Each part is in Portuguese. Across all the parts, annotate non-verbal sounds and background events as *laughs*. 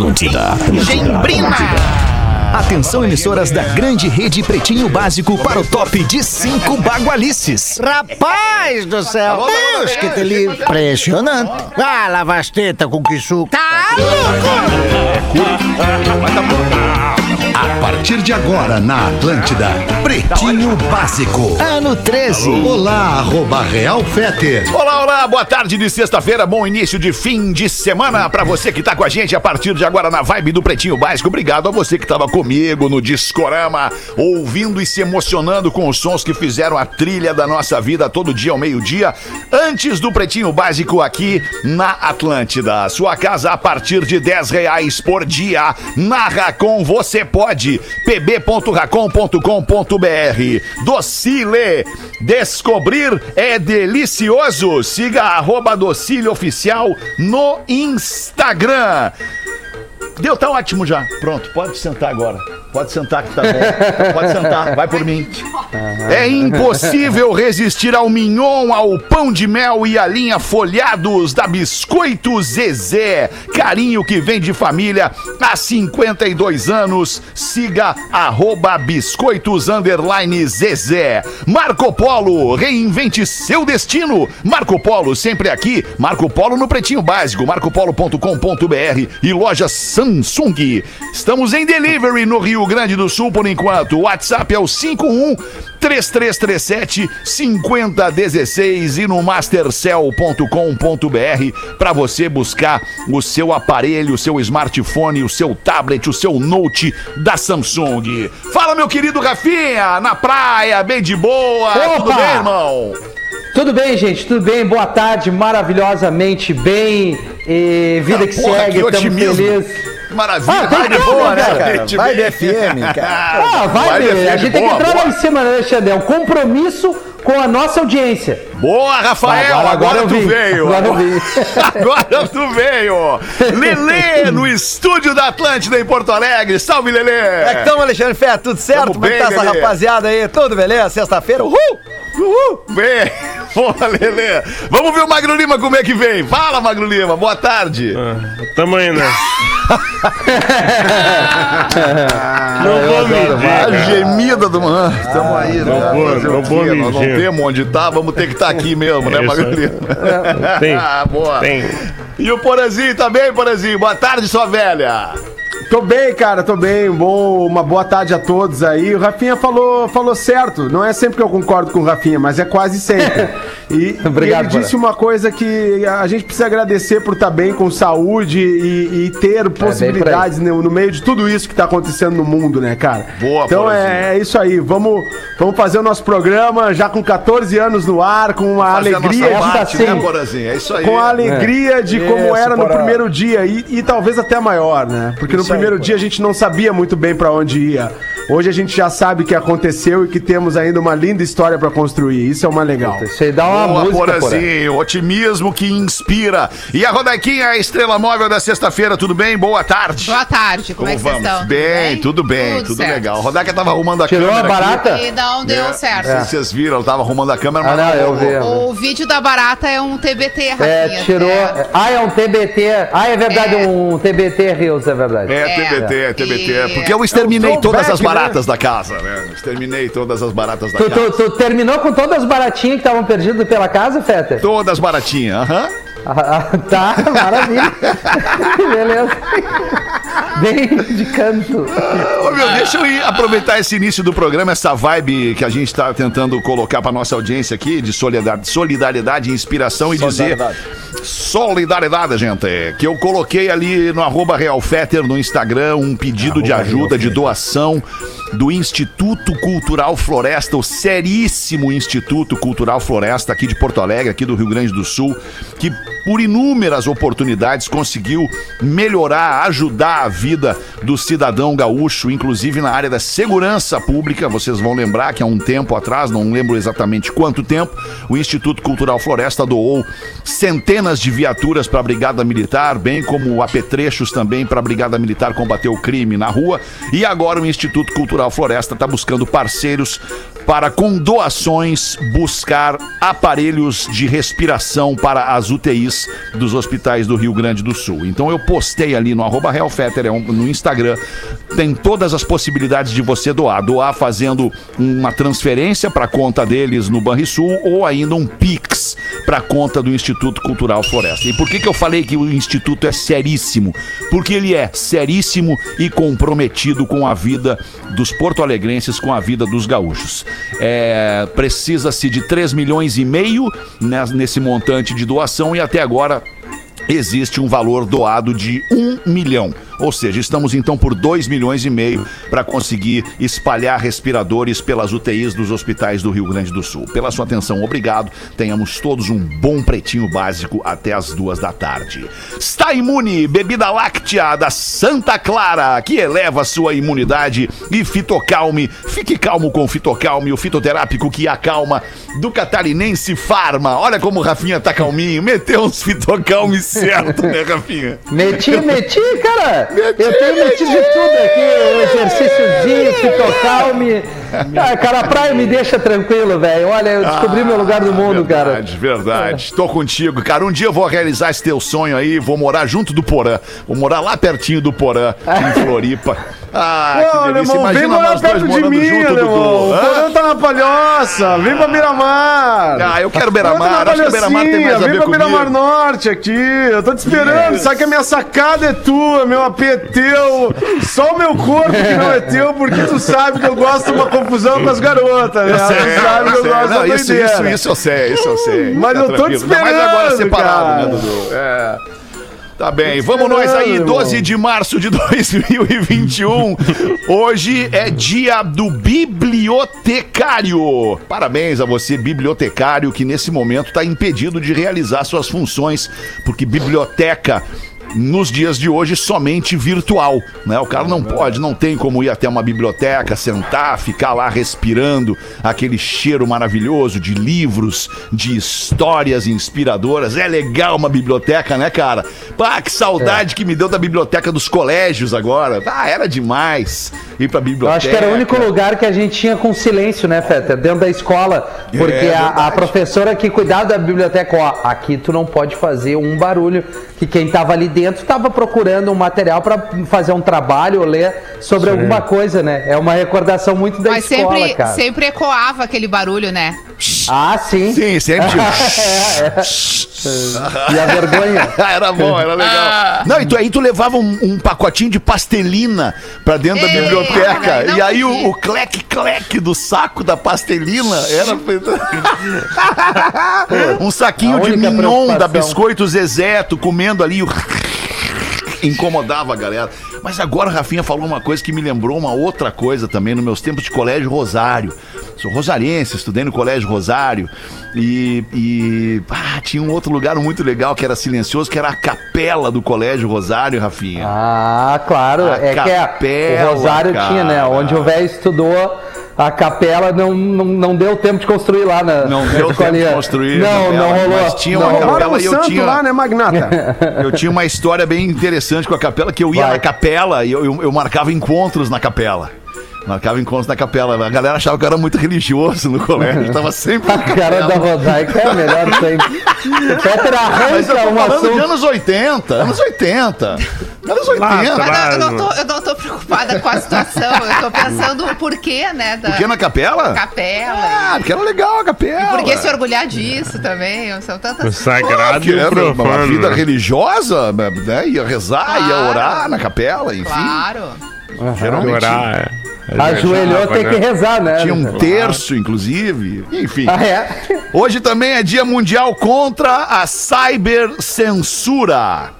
Atlântida. Gembrina. Atenção, emissoras da grande rede Pretinho Básico para o top de cinco bagualices. Rapaz do céu. Deus que te livre. Impressionante. Ah, lava as tetas com que suco. Tá A partir de agora na Atlântida, Pretinho Básico. Ano 13. Olá, arroba Real Feter. Olá, olá, boa tarde de sexta-feira, bom início de fim de semana pra você que tá com a gente a partir de agora na vibe do Pretinho Básico. Obrigado a você que tava comigo no Discorama, ouvindo e se emocionando com os sons que fizeram a trilha da nossa vida todo dia ao meio-dia, antes do Pretinho Básico aqui na Atlântida. Sua casa a partir de 10 reais por dia. Na Racon você pode. pb.racon.com.br Docile. Descobrir é delicioso. Siga arroba Docile Oficial no Instagram. Deu, tá ótimo já. Pronto, pode sentar agora. Pode sentar que tá bom. Pode sentar, vai por mim. É impossível resistir ao mignon, ao pão de mel e à linha folhados da Biscoito Zezé. Carinho que vem de família há 52 anos. Siga arroba biscoitos underline Zezé. Marco Polo, reinvente seu destino. Marco Polo sempre aqui. Marco Polo no Pretinho Básico. marcopolo.com.br e loja Samsung. Estamos em delivery no Rio Grande do Sul por enquanto. O WhatsApp é o 51 3337 5016 e no mastercell.com.br para você buscar o seu aparelho, o seu smartphone, o seu tablet, o seu note da Samsung. Fala, meu querido Rafinha, na praia, bem de boa. Tudo Opa! bem, irmão? Tudo bem, gente? Tudo bem? Boa tarde, maravilhosamente bem. E vida que Porra, segue, que estamos otimismo. felizes. Maravilha, Ah, vai de boa, né, cara? Vai de FM, cara. Ah, vai, Vai ver. defender, A gente tem que boa, entrar lá boa. em cima, né, Alexandre? É um compromisso com a nossa audiência. Boa, Rafael! Agora, Agora- agora tu vi. veio! Agora. *laughs* Agora tu veio! Lelê, *laughs* no estúdio da Atlântida em Porto Alegre. Salve, Lelê! É que estamos, Alexandre Fé, tudo certo? Tamo Como é que bem, tá essa Lelê. rapaziada aí? Tudo beleza? Sexta-feira? Uhul! Uhul! Bem, *laughs* boa, Lelê! Vamos ver o Magro Lima como é que vem. Fala, Magro Lima, boa tarde. Tamo aí, né? não vou A mentir. gemida do man. Tamo aí, né? não vou- o não vou? Nós não temos onde tá, vamos ter que estar aqui mesmo, né, É Magro aí. Lima? *laughs* Tem. Ah, boa. Tem. E o Porazinho também, Porazinho. Boa tarde, sua velha. Tô bem, cara, tô bem. Bom, uma boa tarde a todos aí. O Rafinha falou, falou certo. Não é sempre que eu concordo com o Rafinha, mas é quase sempre. *laughs* E, Obrigado, e ele disse uma coisa que a gente precisa agradecer por estar bem com saúde e, e ter possibilidades no, no meio de tudo isso que tá acontecendo no mundo, né, cara? Boa, Então é, é isso aí. Vamos, vamos fazer o nosso programa já com 14 anos no ar, com uma Fazer a alegria. nossa parte, assim. né, Porazinho? É isso aí. Com a alegria de como Isso, era no primeiro dia e, e talvez até maior, né? Porque no Isso aí, primeiro Porã. dia a gente não sabia muito bem pra onde ia. Hoje a gente já sabe que aconteceu e que temos ainda uma linda história pra construir. Isso é uma legal. Isso aí dá uma Boa, música. Porazinho, otimismo que inspira. E a Rodaquinha, a estrela móvel da sexta-feira, tudo bem? Boa tarde. Boa tarde, como, Como é que vocês vamos? estão? Bem, tudo bem, tudo, certo. legal. A Rodaquia tava arrumando a Tirou a câmera. aqui. barata? E não deu É, certo. Não sei se vocês viram, ela tava arrumando a câmera, Ah, não, eu vi. O vídeo da barata é um TBT, Rafinha. É, tirou. É. Ah, é um TBT. Ah, é verdade, É. um TBT Reels, é verdade. É, É. TBT, é TBT. E- Porque eu exterminei É um todas as throwback, baratas da casa, né? Exterminei todas as baratas da Tu, casa. tu- tu terminou com todas as baratinhas que estavam perdidas pela casa, Fetter? Todas baratinhas, aham. Ah, ah, tá, maravilha. *laughs* Beleza. Bem de canto. Ô, meu, deixa eu ir aproveitar esse início do programa, essa vibe que a gente está tentando colocar para nossa audiência aqui, de solidariedade, solidariedade e inspiração, e dizer. Solidariedade, gente. Que eu coloquei ali no arroba Realfetter no Instagram um pedido de ajuda, de doação do Instituto Cultural Floresta, o seríssimo Instituto Cultural Floresta aqui de Porto Alegre, aqui do Rio Grande do Sul, que por inúmeras oportunidades conseguiu melhorar, ajudar a vida do cidadão gaúcho, inclusive na área da segurança pública. Vocês vão lembrar que há um tempo atrás, não lembro exatamente quanto tempo, o Instituto Cultural Floresta doou centenas de viaturas para a Brigada Militar, bem como apetrechos também para a Brigada Militar combater o crime na rua. E agora o Instituto Cultural Floresta está buscando parceiros para, com doações, buscar aparelhos de respiração para as UTIs dos hospitais do Rio Grande do Sul. Então eu postei ali no arroba Fetter, é no Instagram, tem todas as possibilidades de você doar. Doar fazendo uma transferência para a conta deles no Banrisul ou ainda um Pix para a conta do Instituto Cultural Floresta. E por que, que eu falei que o Instituto é seríssimo? Porque ele é seríssimo e comprometido com a vida dos porto-alegrenses, com a vida dos gaúchos. É, Precisa-se de 3 milhões e meio né, nesse montante de doação e até agora existe um valor doado de um milhão. Ou seja, estamos então por 2 milhões e meio para conseguir espalhar respiradores pelas UTIs dos hospitais do Rio Grande do Sul. Pela sua atenção, obrigado. Tenhamos todos um bom pretinho básico até as duas da tarde. Está imune, bebida láctea da Santa Clara, que eleva sua imunidade e fitocalme. Fique calmo com o fitocalme, o fitoterápico que acalma do catarinense Farma. Olha como o Rafinha tá calminho, meteu uns fitocalmes *laughs* certo, né, Rafinha? Meti, meti, cara. Eu tenho metido de tudo aqui. Exercíciozinho, fitocalme. Ah, cara, a praia me deixa tranquilo, velho. Olha, eu descobri meu lugar no mundo, cara. Verdade, verdade. Tô contigo, cara. Um dia eu vou realizar esse teu sonho aí, vou morar junto do Porã. Vou morar lá pertinho do Porã, em *laughs* Floripa. Ah, Pô, que delícia. alemão, vem Imagina morar nós dois perto de morando mim, junto. Dudu. O Hã? Porão tá na palhoça. Vem pra Miramar. Ah, eu quero tá Beira-Mar. na Acho que Beira-Mar tem mais a Vem ver pra Miramar. Norte aqui. Eu tô te esperando. Yes. Sabe que a minha sacada é tua, meu AP é teu. Só o meu corpo que não é teu, porque tu sabe que eu gosto de uma confusão com as garotas, né? Eu sei, tu sabe eu que eu sei. gosto Não, da isso, doideira. isso, isso eu sei, isso eu sei. Mas eu tô te tranquilo. Ainda mais agora esperando, separado, cara. né, Dudu? É. Tá bem, vamos nós aí, esperando, 12 de março de *laughs* 2021. Hoje é dia do bibliotecário. Parabéns a você, bibliotecário, que nesse momento está impedido de realizar suas funções, porque biblioteca. Nos dias de hoje, somente virtual, né? O cara não pode, não tem como ir até uma biblioteca, sentar, ficar lá respirando aquele cheiro maravilhoso de livros, de histórias inspiradoras. É legal uma biblioteca, né, cara? Pá, que saudade que me deu da biblioteca dos colégios agora. Ah, era demais ir pra Eu biblioteca. acho que era o único lugar que a gente tinha com silêncio, né, Fetter? Dentro da escola. Porque É, a, a verdade. professora que cuidava da biblioteca, ó, aqui tu não pode fazer um barulho. Que quem tava ali dentro tava procurando um material pra fazer um trabalho ou ler sobre alguma coisa, né? É uma recordação muito da Mas escola, sempre, cara. sempre ecoava aquele barulho, né? Ah, sim. Sim, sempre tinha. *laughs* E a vergonha. *laughs* era bom, era legal. Não, e tu, aí tu levava um, um pacotinho de pastelina pra dentro da Ei, biblioteca. não E aí o, o clec-clec do saco da pastelina era. *laughs* um saquinho de mignon da. Biscoito Zezé, tu comendo ali o. Incomodava a galera. Mas agora o Rafinha falou uma coisa que me lembrou uma outra coisa também nos meus tempos de colégio Rosário. Sou rosariense, estudei no colégio Rosário e, e ah, tinha um outro lugar muito legal que era silencioso, que era a capela do colégio Rosário, Rafinha. Ah, claro. A é que a- capela, o Rosário tinha, né? cara. Onde o velho estudou, a capela não, não, não deu tempo de construir lá na Não deu tempo de construir Não, capela, não rolou. mas tinha não uma capela e eu santo tinha- lá, né, Magnata? *laughs* Eu tinha uma história bem interessante com a capela, que eu ia Vai. na capela e eu, eu, eu marcava encontros na capela. Marcava encontros na capela. A galera achava que eu era muito religioso no colégio. Eu *laughs* tava sempre A cara da. Rodaica é a melhor sempre. *laughs* O Peter Mas eu arranca tô um falando de anos 80. Anos 80. Anos 80. Lá Mas eu, não tô, eu não tô preocupada com a situação. Eu tô pensando o porquê, né? Da Por que na capela? capela. Ah, porque era legal a capela. e por que se orgulhar disso também? São O tantas sagrado o era uma vida religiosa, né? Ia rezar, ia Claro. orar na capela, enfim. Claro. Geralmente Orar, é. Ajoelhou, tem que rezar, né? tinha um terço, inclusive. Enfim. Ah, é? Hoje também é Dia Mundial contra a Cybercensura.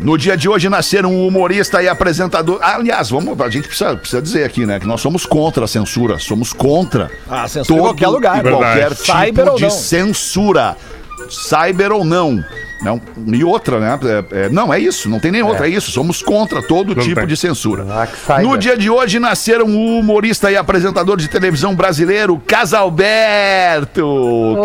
No dia de hoje nasceram um humorista e apresentador. Aliás, vamos, a gente precisa, precisa dizer aqui, né? Que nós somos contra a censura. Somos contra. Ah, censura em qualquer lugar. e qualquer Verdade. tipo Cyber ou de não. censura. Cyber ou não. Não, e outra, né? É, é, não, é isso, não tem nem outra, é, isso. Somos contra todo tipo tem. de censura. Ah. No dia de hoje nasceram o humorista e apresentador de televisão brasileiro, Casalberto.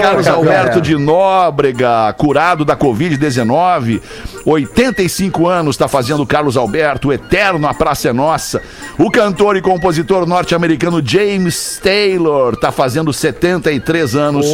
Carlos Casalberto. Alberto de Nóbrega, curado da Covid-19. 85 anos está fazendo Carlos Alberto, o eterno A Praça é Nossa. O cantor e compositor norte-americano James Taylor está fazendo 73 anos.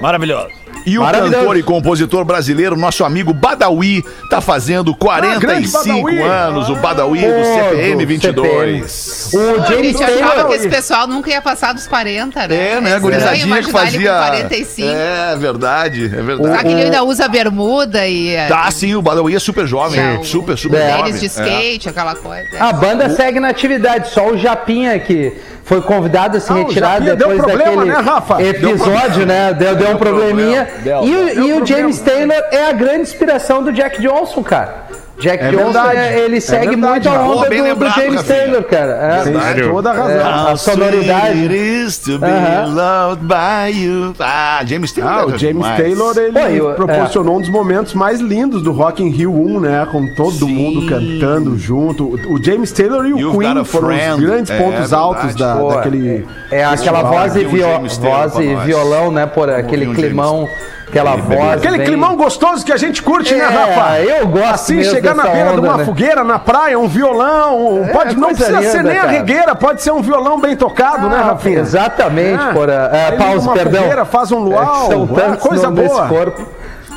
Maravilhoso. E o cantor e compositor brasileiro, nosso amigo Badawi, tá fazendo 45 Badawi. anos, o Badawi do CPM do 22. CPM. O A James gente achava Taylor. que esse pessoal nunca ia passar dos 40, né? É, né, gurizadinha que fazia... com 45. É, verdade, é Será verdade. que ele ainda usa bermuda e é, Tá, sim, o Badawi é super jovem, Sim. super, super É. jovem. de É. skate, aquela coisa. A banda segue na atividade, só o Japinha que foi convidado a se Ah, retirar depois deu problema, daquele né, Rafa? Deu episódio, né? Deu, deu um probleminha. Deu, e o, e o. James Taylor é a grande inspiração do Jack Johnson, cara. Jack É Johnson, verdade. é- ele É segue verdade, muito a onda do, do lembrado, James Rafinha. Taylor, cara. É. Toda a razão. a sonoridade. To be loved by you. Ah, James Taylor. Ah, é o James demais. Taylor, ele Pô, eu- proporcionou um dos momentos mais lindos do Rock in Rio 1, né? Com todo Sim. mundo cantando junto. O James Taylor e o You've Queen foram os grandes É, pontos altos da, Pô, daquele... É aquela voz e, Aqui vio- James Taylor voz e violão, né? Por aquele climão, aquela voz. Aquele bem- climão gostoso que a gente curte, né, É, Rafa? eu gosto Assim, mesmo chegar na beira de onda, uma né? fogueira, na praia, um violão. um- pode, não precisa ser linda, nem a cara. regueira, pode ser um violão bem tocado, né, Ah, Rafinha? Exatamente, É. Porã. É, pausa, perdão. fogueira, faz um luau, É, são tantos coisa boa. corpo.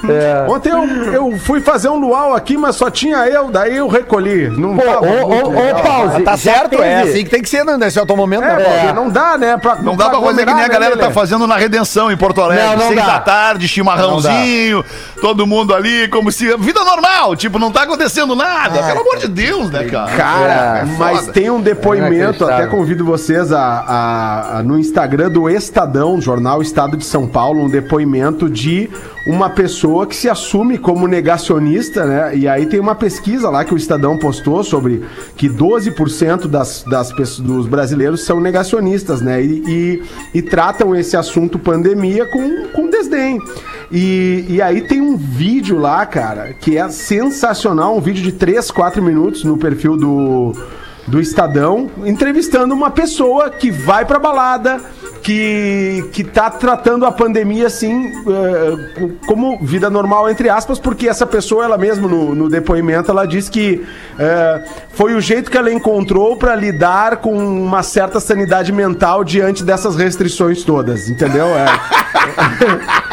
É. Ontem eu, eu fui fazer um luau aqui, mas só tinha eu, daí eu recolhi. Não Pô, tava ô, muito ô, legal. ô, pause. Tá certo, é assim que tem que ser né, nesse atual momento, É, né, Paulo? porque não dá, né? Pra, Não dá pra fazer que nem a aglomerar, galera né, tá fazendo na Redenção em Porto Alegre. Não, não Seis dá. da tarde, chimarrãozinho, todo mundo ali, como se. Vida normal, tipo, não tá acontecendo nada. Pelo amor de Deus, né, cara? Cara, É mas foda. tem um depoimento, até convido vocês a, a- a- no Instagram do Estadão, jornal Estado de São Paulo, um depoimento de uma pessoa que se assume como negacionista, né? E aí tem uma pesquisa lá que o Estadão postou sobre que 12% das, das dos brasileiros são negacionistas, né? E, e- e tratam esse assunto pandemia com, com desdém. E, e aí tem um vídeo lá, cara, que é sensacional, um vídeo de 3, 4 minutos no perfil do, do Estadão, entrevistando uma pessoa que vai pra balada, que, que tá tratando a pandemia assim, co- como vida normal, entre aspas, porque essa pessoa, ela mesma no, no depoimento, ela diz que eh, foi o jeito que ela encontrou pra lidar com uma certa sanidade mental diante dessas restrições todas, entendeu? É, *laughs*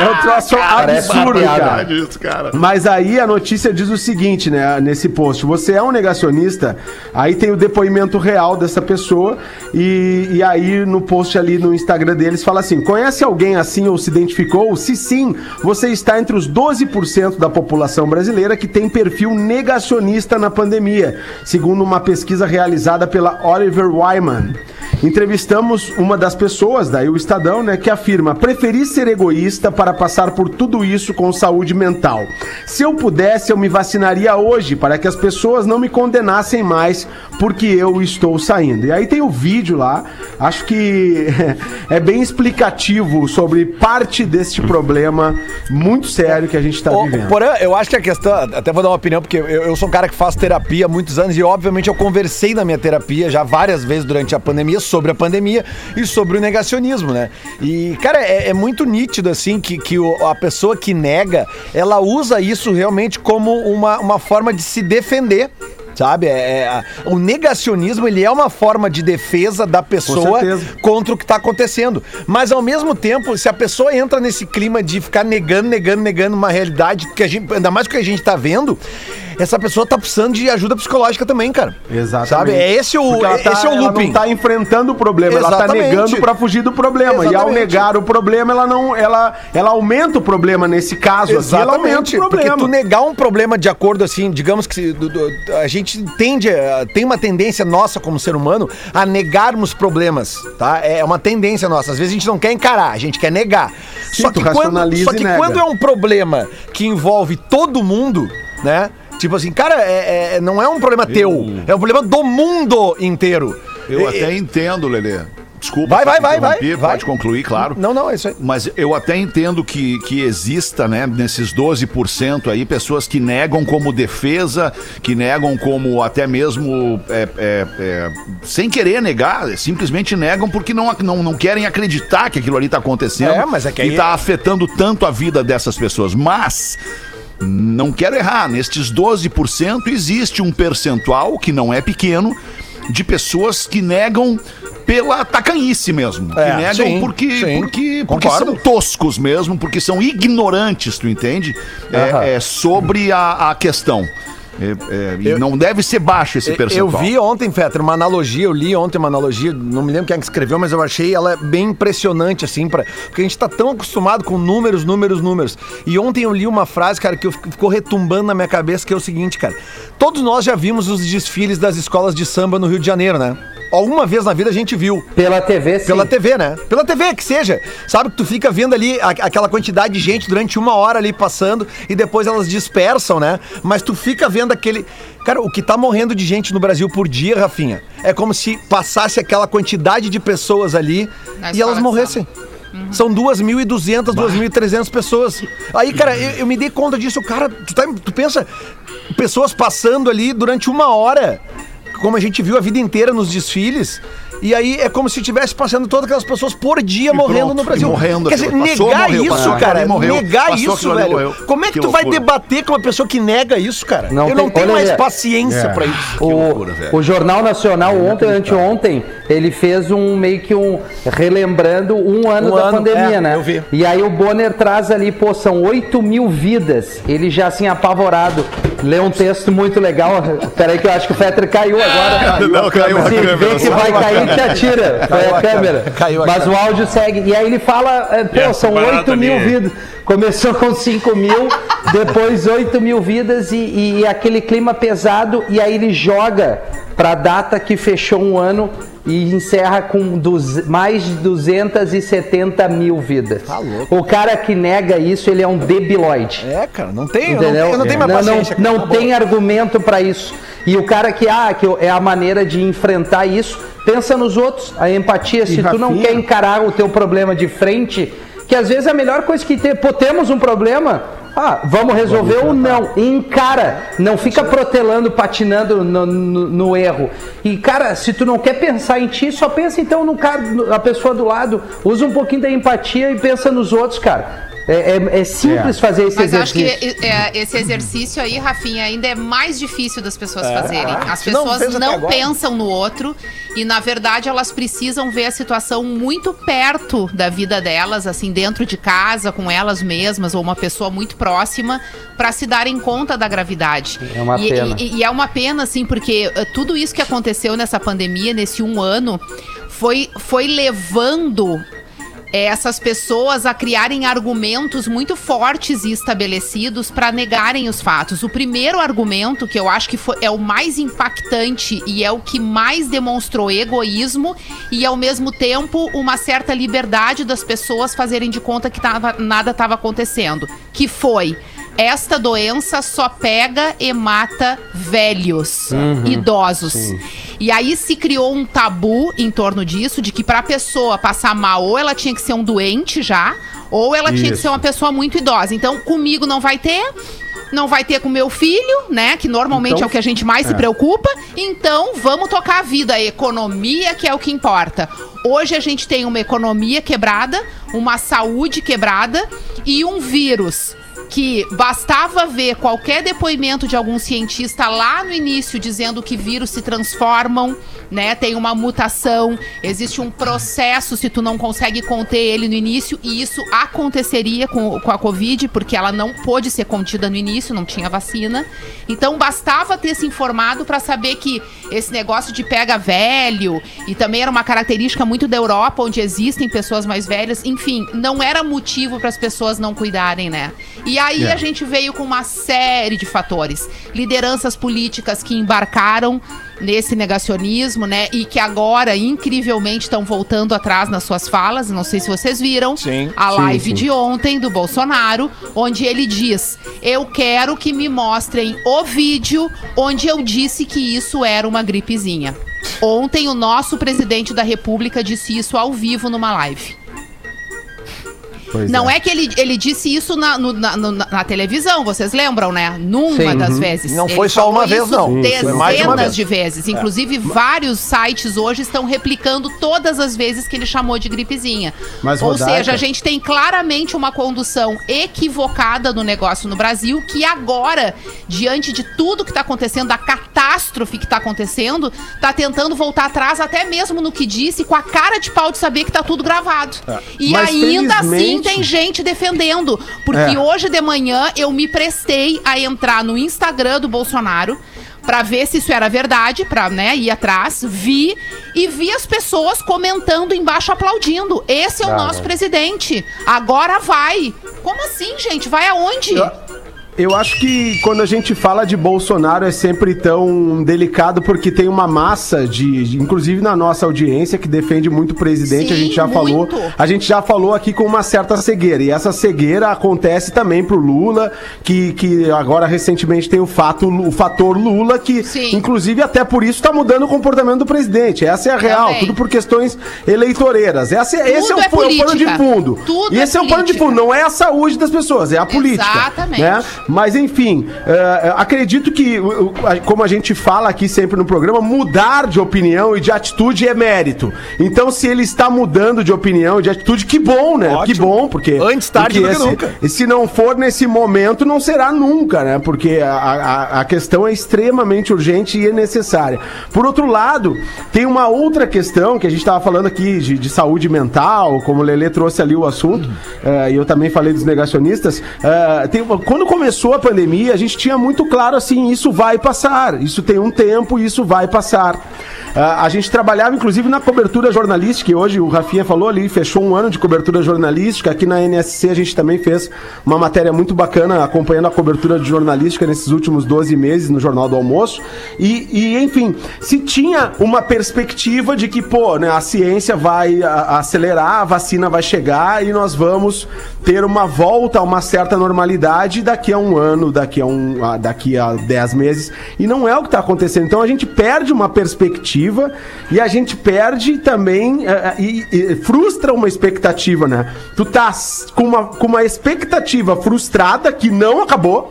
é um troço uma absurdo, cara. Isso, cara. Mas aí a notícia diz o seguinte, né, nesse post: você é um negacionista, aí tem o depoimento real dessa pessoa, e, e aí no post ali no Instagram deles fala assim: conhece alguém assim ou se identificou? Se sim, você está entre os 12% da população brasileira que tem perfil negacionista na pandemia, segundo uma pesquisa realizada pela Oliver Wyman. Entrevistamos uma das pessoas, daí o Estadão, né, que afirma: preferi ser egoísta para passar por tudo isso com saúde mental. Se eu pudesse, eu me vacinaria hoje para que as pessoas não me condenassem mais porque eu estou saindo. E aí tem o vídeo lá, acho que *laughs* é bem explicativo sobre parte deste problema muito sério que a gente está vivendo. Porém, eu acho que a questão, até vou dar uma opinião, porque eu, eu sou um cara que faz terapia há muitos anos e, obviamente, eu conversei na minha terapia já várias vezes durante a pandemia sobre a pandemia e sobre o negacionismo, né? E, cara, é, é muito nítido, assim, que, que o- a pessoa que nega, ela usa isso realmente como uma, uma forma de se defender. Sabe? É, é, o negacionismo ele é uma forma de defesa da pessoa contra o que está acontecendo. Mas ao mesmo tempo, se a pessoa entra nesse clima de ficar negando, negando, negando uma realidade que a gente, ainda mais que a gente tá vendo, essa pessoa tá precisando de ajuda psicológica também, cara. Exatamente. Sabe? É esse o Porque ela tá- esse é o Ela looping. não tá enfrentando o problema, ela tá Exatamente. negando pra fugir do problema. E ao Exatamente. negar o problema, ela não, ela, ela aumenta o problema nesse caso aqui, ela aumenta o porque problema. tu negar um problema de acordo assim, digamos que do- do- a gente tende, tem uma tendência nossa como ser humano a negarmos problemas, tá? É uma tendência nossa. Às vezes a gente não quer encarar, a gente quer negar. Sim, só que quando, só que nega. quando é um problema que envolve todo mundo, né? Tipo assim, cara, é- é- não é um problema teu, é um problema do mundo inteiro. Eu até entendo, Lelê. desculpa. Vai, vai, vai, vai, vai. Pode concluir, claro. Não, não, é isso aí. Mas eu até entendo que, que exista, né, nesses 12% aí, pessoas que negam como defesa, que negam como até mesmo é, é, é, sem querer negar, simplesmente negam porque não, não, não querem acreditar que aquilo ali está acontecendo É, mas é que e aí- está afetando tanto a vida dessas pessoas. Mas. Não quero errar, nestes 12% existe um percentual que não é pequeno de pessoas que negam pela tacanhice mesmo. É, que negam sim, porque, sim. porque, porque Concordo. são toscos mesmo, porque são ignorantes, tu entende? É, é sobre a, a questão. É, é, e Eu- não deve ser baixo esse Eu percentual. vi ontem, Fetter, uma analogia, eu li ontem uma analogia, não me lembro quem é que escreveu, mas eu achei ela bem impressionante, assim, pra, porque a gente tá tão acostumado com números, números, números. E ontem eu li uma frase, cara, que eu- ficou retumbando na minha cabeça, que é o seguinte, cara. Todos nós já vimos os desfiles das escolas de samba no Rio de Janeiro, né? Alguma vez na vida a gente viu. Pela TV, sim. Pela TV, né? Pela TV, que seja. Sabe que tu fica vendo ali a- aquela quantidade de gente durante uma hora ali passando e depois elas dispersam, né? Mas tu fica vendo aquele. Cara, o que tá morrendo de gente no Brasil por dia, Rafinha, é como se passasse aquela quantidade de pessoas ali Na e elas morressem. São 2.200, 2.300 pessoas. Aí, cara, eu, eu me dei conta disso. Cara, tu, tá- tu pensa, pessoas passando ali durante uma hora, como a gente viu a vida inteira nos desfiles. E aí é como se estivesse passando todas aquelas pessoas por dia morrendo pronto, no Brasil. e morrendo, Quer dizer. Passou, negar morreu, isso, passou, cara, morreu. negar Passou, isso, velho. morreu. Como é que, Que tu vai loucura. debater com uma pessoa que nega isso, cara? Não eu não tem- tenho olha mais aí. paciência É. pra isso. O, loucura, velho. o Jornal Nacional ontem, anteontem, ele fez um meio que um relembrando um ano Um da ano, pandemia, é, né? eu vi. E aí o Bonner traz ali, pô, são 8 mil vidas. Ele já assim apavorado. Lê um texto muito legal. Peraí que eu acho que o Fetter caiu agora. Não, caiu a Se câmera. vê que vai cair, te atira. Foi a a câmera. caiu a Mas câmera. o áudio segue. E aí ele fala, é, pô, É, são barato 8 mil ali. vidas. Começou com 5 mil, depois 8 mil vidas e, e aquele clima pesado. E aí ele joga pra data que fechou um ano e encerra com duz- mais de 270 mil vidas. Tá louco. O cara que nega isso, ele é um debiloide. É, cara, não tem, não, eu não tenho mais não, não, não tá tem argumento pra isso. E o cara que, ah, que é a maneira de enfrentar isso, pensa nos outros, a empatia. Se tu não Rafinha? quer encarar o teu problema de frente, que às vezes é a melhor coisa que tem, pô, temos um problema, ah, vamos resolver ou não. Encara, não fica protelando, patinando no, no- no erro. E, cara, se tu não quer pensar em ti, só pensa então no cara, na pessoa do lado. Usa um pouquinho da empatia e pensa nos outros, cara. É, é- é simples fazer esse Mas eu acho exercício. que é, esse exercício aí, Rafinha, ainda é mais difícil das pessoas fazerem. As Se não pessoas não agora. pensam no outro e, na verdade, elas precisam ver a situação muito perto da vida delas, assim, dentro de casa, com elas mesmas, ou uma pessoa muito próxima, para se darem conta da gravidade. É uma e, pena. E, e é uma pena, assim, porque eh, tudo isso que aconteceu nessa pandemia, nesse um ano, foi, foi levando é, essas pessoas a criarem argumentos muito fortes e estabelecidos para negarem os fatos. O primeiro argumento, que eu acho que foi, é o mais impactante e é o que mais demonstrou egoísmo e, ao mesmo tempo, uma certa liberdade das pessoas fazerem de conta que tava- nada estava acontecendo, que foi. Esta doença só pega e mata velhos, idosos. E aí se criou um tabu em torno disso, de que pra pessoa passar mal, ou ela tinha que ser um doente já, ou ela tinha que Isso. ser uma pessoa muito idosa. Então, comigo não vai ter, não vai ter com meu filho, né? Que normalmente Então- é o que a gente mais se preocupa. Então, vamos tocar a vida, a economia que é o que importa. Hoje a gente tem uma economia quebrada, uma saúde quebrada e um vírus que bastava ver qualquer depoimento de algum cientista lá no início dizendo que vírus se transformam, né? Tem uma mutação, existe um processo se tu não consegue conter ele no início e isso aconteceria com, com a Covid porque ela não pôde ser contida no início, não tinha vacina. Então bastava ter se informado para saber que esse negócio de pega velho e também era uma característica muito da Europa onde existem pessoas mais velhas, enfim, não era motivo para as pessoas não cuidarem, né? E aí É. a gente veio com uma série de fatores. Lideranças políticas que embarcaram nesse negacionismo, né? E que agora, incrivelmente, estão voltando atrás nas suas falas. Não sei se vocês viram Sim, a sim, live sim. de ontem do Bolsonaro, onde ele diz: Eu quero que me mostrem o vídeo onde eu disse que isso era uma gripezinha. Ontem o nosso presidente da República disse isso ao vivo numa live. Pois Não é, que ele, ele disse isso na, no- na, no- na televisão, vocês lembram, né? Numa Sim. das vezes. Não Ele foi só uma vez, não. Sim, Dezenas de uma vez. de vezes. Inclusive, vários sites hoje estão replicando todas as vezes que ele chamou de gripezinha. Mas, Ou Rodaica- seja, a gente tem claramente uma condução equivocada do negócio no Brasil, que agora, diante de tudo que está acontecendo, da catástrofe que está acontecendo, está tentando voltar atrás, até mesmo no que disse, com a cara de pau de saber que está tudo gravado. E Mas, ainda assim tem gente defendendo. Porque É. hoje de manhã eu me prestei a entrar no Instagram do Bolsonaro pra ver se isso era verdade, pra né, ir atrás. Vi e vi as pessoas comentando embaixo, aplaudindo. Esse é o nosso presidente. Agora vai. Como assim, gente? Vai aonde? Eu acho que quando a gente fala de Bolsonaro é sempre tão delicado porque tem uma massa de, inclusive na nossa audiência, que defende muito o presidente, a Sim, gente já muito. falou. A gente já falou aqui com uma certa cegueira. E essa cegueira acontece também pro Lula, que, que agora recentemente tem o fato, o fator Lula, que Sim. inclusive até por isso está mudando o comportamento do presidente. Essa é a real, Também. tudo por questões eleitoreiras. Essa, é- esse é o, é é pano de fundo. Tudo e é esse é o pano de fundo, não é a saúde das pessoas, é a política. Exatamente. Né? Mas enfim, eh, acredito que, a- como a gente fala aqui sempre no programa, mudar de opinião e de atitude é mérito. Então, se ele está mudando de opinião e de atitude, que bom, né? Ótimo. Que bom, porque. Antes tarde porque do que esse- nunca. E se não for nesse momento, não será nunca, né? Porque a, a, a questão é extremamente urgente e é necessária. Por outro lado, tem uma outra questão que a gente estava falando aqui de, de saúde mental, como o Lelê trouxe ali o assunto, eh, e eu também falei dos negacionistas. eh, tem quando começou a pandemia, a gente tinha muito claro assim: isso vai passar, isso tem um tempo, isso vai passar. Ah, a gente trabalhava, inclusive, na cobertura jornalística, e hoje o Rafinha falou ali, fechou um ano de cobertura jornalística. Aqui na NSC a gente também fez uma matéria muito bacana acompanhando a cobertura de jornalística nesses últimos 12 meses no Jornal do Almoço. E, e, enfim, se tinha uma perspectiva de que, pô, né, a ciência vai acelerar, a vacina vai chegar e nós vamos ter uma volta a uma certa normalidade daqui a um ano, daqui a, um, a- daqui a 10 meses. E não é o que está acontecendo. Então a gente perde uma perspectiva e a gente perde também eh, eh, e, e frustra uma expectativa, né? Tu tá com uma, com uma expectativa frustrada que não acabou.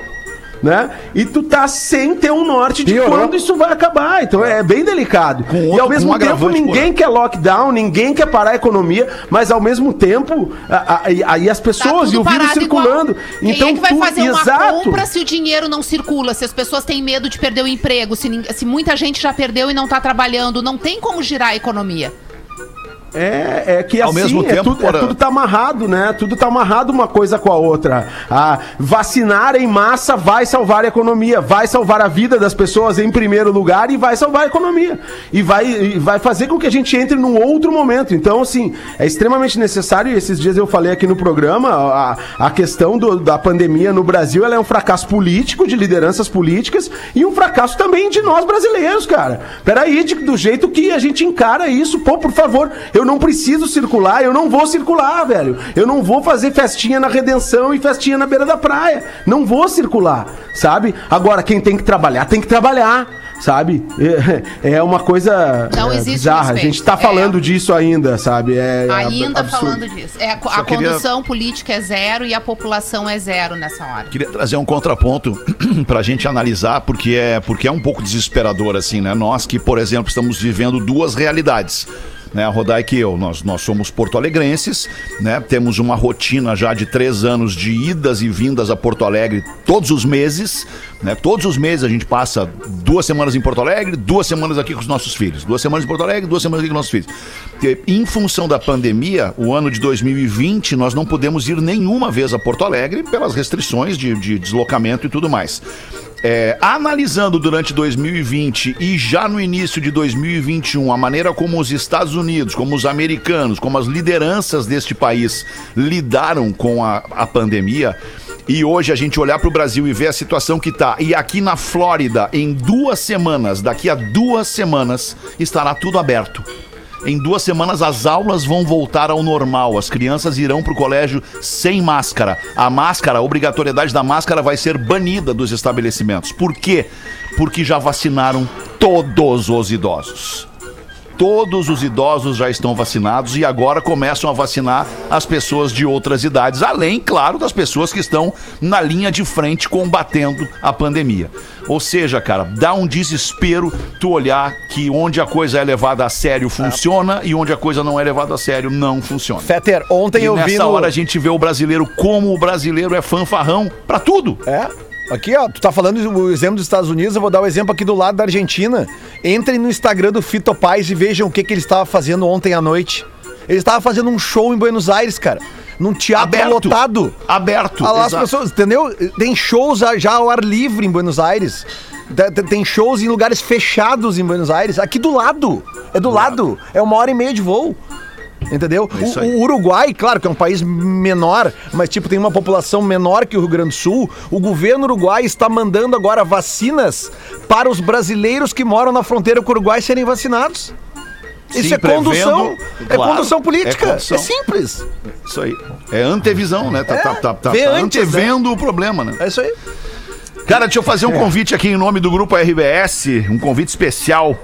Né? E tu tá sem ter um norte de Piorou. quando isso vai acabar. Então é bem delicado. Com e outro- ao mesmo tempo ninguém quer lockdown, ninguém quer parar a economia, mas ao mesmo tempo e- aí as Tá pessoas e tudo o vírus circulando. igual. Quem então é que vai tu- fazer uma exato. compra se o dinheiro não circula? Se as pessoas têm medo de perder o emprego, se, se muita gente já perdeu e não tá trabalhando, não tem como girar a economia. É, é que Ao assim, mesmo é tempo, tudo, é tudo tá amarrado, né? Tudo tá amarrado uma coisa com a outra. Ah, vacinar em massa vai salvar a economia, vai salvar a vida das pessoas em primeiro lugar e vai salvar a economia. E vai, e vai fazer com que a gente entre num outro momento. Então, assim, é extremamente necessário, e esses dias eu falei aqui no programa, a, a questão do- da pandemia no Brasil ela é um fracasso político, de lideranças políticas, e um fracasso também de nós brasileiros, cara. Peraí, de- do jeito que a gente encara isso, pô, por favor, eu não preciso circular, eu não vou circular, velho. Eu não vou fazer festinha na redenção e festinha na beira da praia. Não vou circular, sabe? Agora, quem tem que trabalhar, tem que trabalhar. Sabe? É, *laughs* é uma coisa Não é, existe bizarra. A gente tá É. falando disso ainda, sabe? É, é Ainda absurdo. falando disso. É, a, queria- condução política é zero e a população é zero nessa hora. Queria trazer um contraponto *clears throat* pra gente analisar, porque é, porque é um pouco desesperador, assim, né? Nós que, por exemplo, estamos vivendo duas realidades. Né, a Rodaica e eu, nós, nós somos porto-alegrenses, né? Temos uma rotina já de três anos de idas e vindas a Porto Alegre todos os meses, né? Todos os meses a gente passa duas semanas em Porto Alegre, duas semanas aqui com os nossos filhos. Duas semanas em Porto Alegre, duas semanas aqui com os nossos filhos. Porque, em função da pandemia, o ano de 2020, nós não podemos ir nenhuma vez a Porto Alegre pelas restrições de, de deslocamento e tudo mais. É, analisando durante 2020 e já no início de 2021 a maneira como os Estados Unidos, como os americanos, como as lideranças deste país lidaram com a, a pandemia, e hoje a gente olhar para o Brasil e ver a situação que tá, e aqui na Flórida, em duas semanas, daqui a duas semanas, estará tudo aberto. Em duas semanas as aulas vão voltar ao normal. As crianças irão para o colégio sem máscara. A máscara, a obrigatoriedade da máscara vai ser banida dos estabelecimentos. Por quê? Porque já vacinaram todos os idosos. Todos os idosos já estão vacinados e agora começam a vacinar as pessoas de outras idades, além, claro, das pessoas que estão na linha de frente combatendo a pandemia. Ou seja, cara, dá um desespero tu olhar que onde a coisa é levada a sério funciona e onde a coisa não é levada a sério não funciona. Fetter, ontem E eu vi nessa no... hora a gente vê o brasileiro como o brasileiro é fanfarrão pra tudo. É. Aqui, ó, tu tá falando o exemplo dos Estados Unidos, eu vou dar o exemplo aqui do lado da Argentina. Entrem no Instagram do Fito Paz e vejam o que, que ele estava fazendo ontem à noite. Ele estava fazendo um show em Buenos Aires, cara. Num teatro Aberto. lotado. Aberto. Ah lá, as pessoas, entendeu? Tem shows já ao ar livre em Buenos Aires. Tem- shows em lugares fechados em Buenos Aires. Aqui do lado. É do, lado. É uma hora e meia de voo. Entendeu? É isso O, o Uruguai, claro que é um país menor, mas tipo tem uma população menor que o Rio Grande do Sul. O governo uruguai está mandando agora vacinas para os brasileiros que moram na fronteira com o Uruguai serem vacinados. Isso Sim, é condução, prevendo- é claro, condução política, é é, condução. simples. Isso aí. É antevisão, né? Tá, É, tá, tá, tá, tá antes, antevendo o problema, né? É isso aí. Cara, deixa eu fazer um convite aqui em nome do Grupo RBS, um convite especial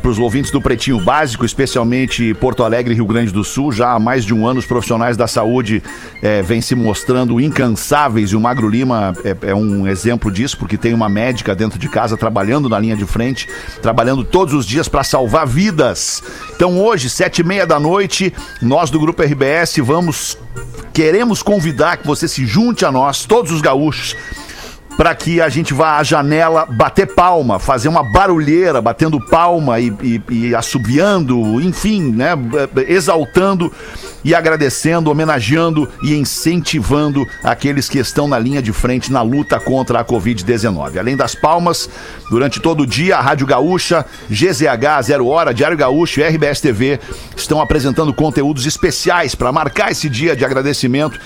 para os ouvintes do Pretinho Básico, especialmente Porto Alegre e Rio Grande do Sul. Já há mais de um ano, os profissionais da saúde eh, vêm se mostrando incansáveis e o Magro Lima é, é um exemplo disso, porque tem uma médica dentro de casa trabalhando na linha de frente, trabalhando todos os dias para salvar vidas. Então hoje, sete e meia da noite, nós do Grupo RBS vamos, queremos convidar que você se junte a nós, todos os gaúchos, para que a gente vá à janela bater palma, fazer uma barulheira, batendo palma e, e, e assobiando, enfim, né, exaltando e agradecendo, homenageando e incentivando aqueles que estão na linha de frente na luta contra a Covid-19. Além das palmas, durante todo o dia, a Rádio Gaúcha, GZH, Zero Hora, Diário Gaúcho e RBS TV estão apresentando conteúdos especiais para marcar esse dia de agradecimento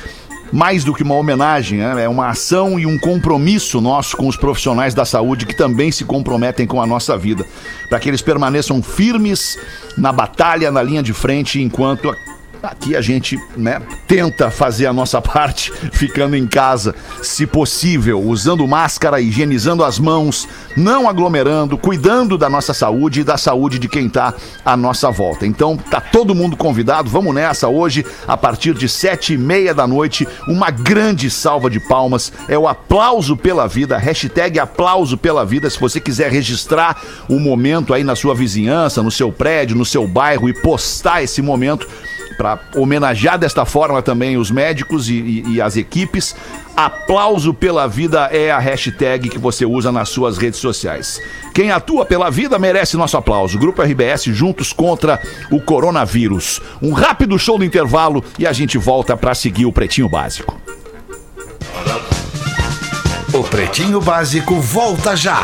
mais do que uma homenagem, né? é uma ação e um compromisso nosso com os profissionais da saúde que também se comprometem com a nossa vida, para que eles permaneçam firmes na batalha, na linha de frente, enquanto aqui a gente né, tenta fazer a nossa *laughs* parte, ficando em casa, se possível, usando máscara, higienizando as mãos, não aglomerando, cuidando da nossa saúde e da saúde de quem está à nossa volta. Então, tá todo mundo convidado, vamos nessa hoje, a partir de sete e meia da noite, uma grande salva de palmas, é o aplauso pela vida, hashtag aplauso pela vida, se você quiser registrar o momento aí na sua vizinhança, no seu prédio, no seu bairro e postar esse momento, para homenagear desta forma também os médicos e, e- e as equipes. Aplauso pela vida é a hashtag que você usa nas suas redes sociais. Quem atua pela vida merece nosso aplauso. Grupo RBS juntos contra o coronavírus. Um rápido show do intervalo e a gente volta para seguir o Pretinho Básico. O Pretinho Básico volta já.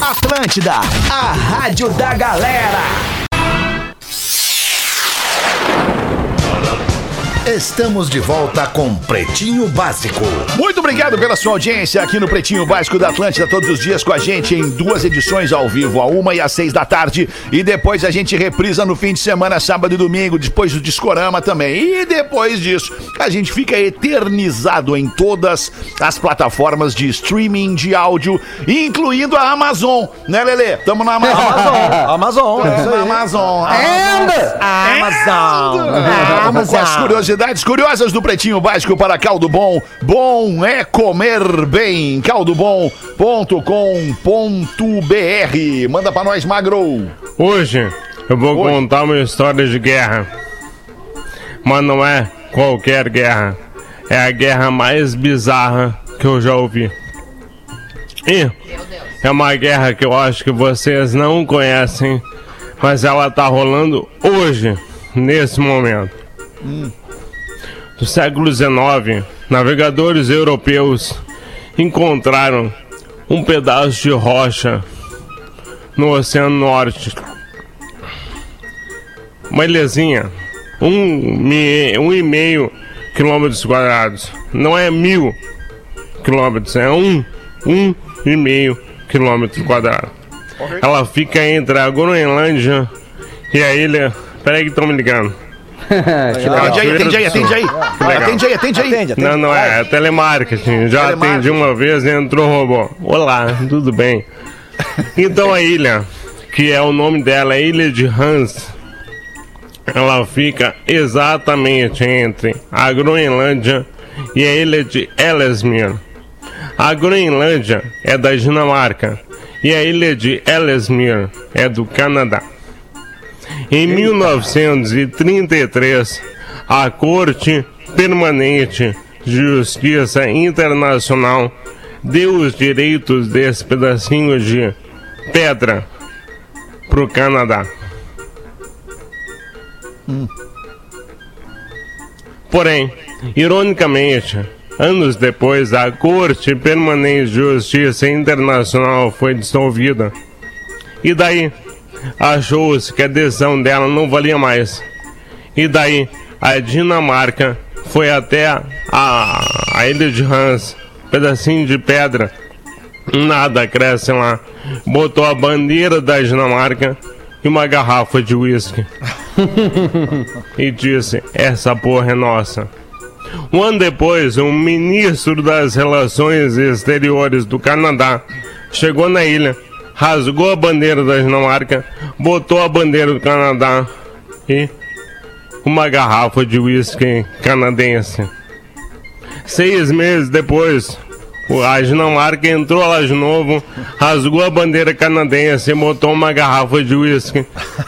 Atlântida, a rádio da galera. Estamos de volta com Pretinho Básico. Muito obrigado pela sua audiência aqui no Pretinho Básico da Atlântida, todos os dias com a gente em duas edições ao vivo, a uma e às seis da tarde. E depois a gente reprisa no fim de semana, sábado e domingo, depois do Discorama também. E depois disso, a gente fica eternizado em todas as plataformas de streaming de áudio, incluindo a Amazon, né, Lelê? Tamo na Amazon. Amazon, *laughs* Amazon, é Tamo na aí. Amazon. Amazon. Vamos com as curiosidades curiosas do Pretinho Básico para Caldo Bom. Bom é comer bem. caldobom.com.br. Manda pra nós, Magro. Hoje eu vou Hoje. contar uma história de guerra. Mas não é qualquer guerra. É a guerra mais bizarra que eu já ouvi. E é uma guerra que eu acho que vocês não conhecem, mas ela tá rolando hoje, nesse momento. No século XIX, navegadores europeus encontraram um pedaço de rocha no Oceano Norte. Uma ilhazinha, um, um e meio quilômetros quadrados. Não é mil quilômetros, é um, um e meio quilômetro quadrado. Ela fica entre a Groenlândia e a ilha. Peraí que estão me ligando. *laughs* Atende aí, atende aí, atende aí. Atende aí, atende aí. Atende, atende. Não, não é, é telemarketing. Já Telemarketing. atendi uma vez e entrou um robô. Olá, tudo bem? Então a ilha, que é o nome dela, é Ilha de Hans. Ela fica exatamente entre a Groenlândia e a ilha de Ellesmere. A Groenlândia é da Dinamarca e a ilha de Ellesmere é do Canadá. Em 1933, a Corte Permanente de Justiça Internacional deu os direitos desse pedacinho de pedra pro Canadá. Porém, ironicamente, anos depois, a Corte Permanente de Justiça Internacional foi dissolvida. E daí, achou-se que a decisão dela não valia mais. E daí, a Dinamarca foi até a, a ilha de Hans, pedacinho de pedra, nada cresce lá, botou a bandeira da Dinamarca e uma garrafa de uísque. *laughs* e disse: Essa porra é nossa. Um ano depois, um ministro das Relações Exteriores do Canadá chegou na ilha, rasgou a bandeira da Dinamarca, botou a bandeira do Canadá e uma garrafa de uísque canadense. Seis meses depois, o- a Dinamarca entrou lá de novo, rasgou a bandeira canadense e botou uma garrafa de uísque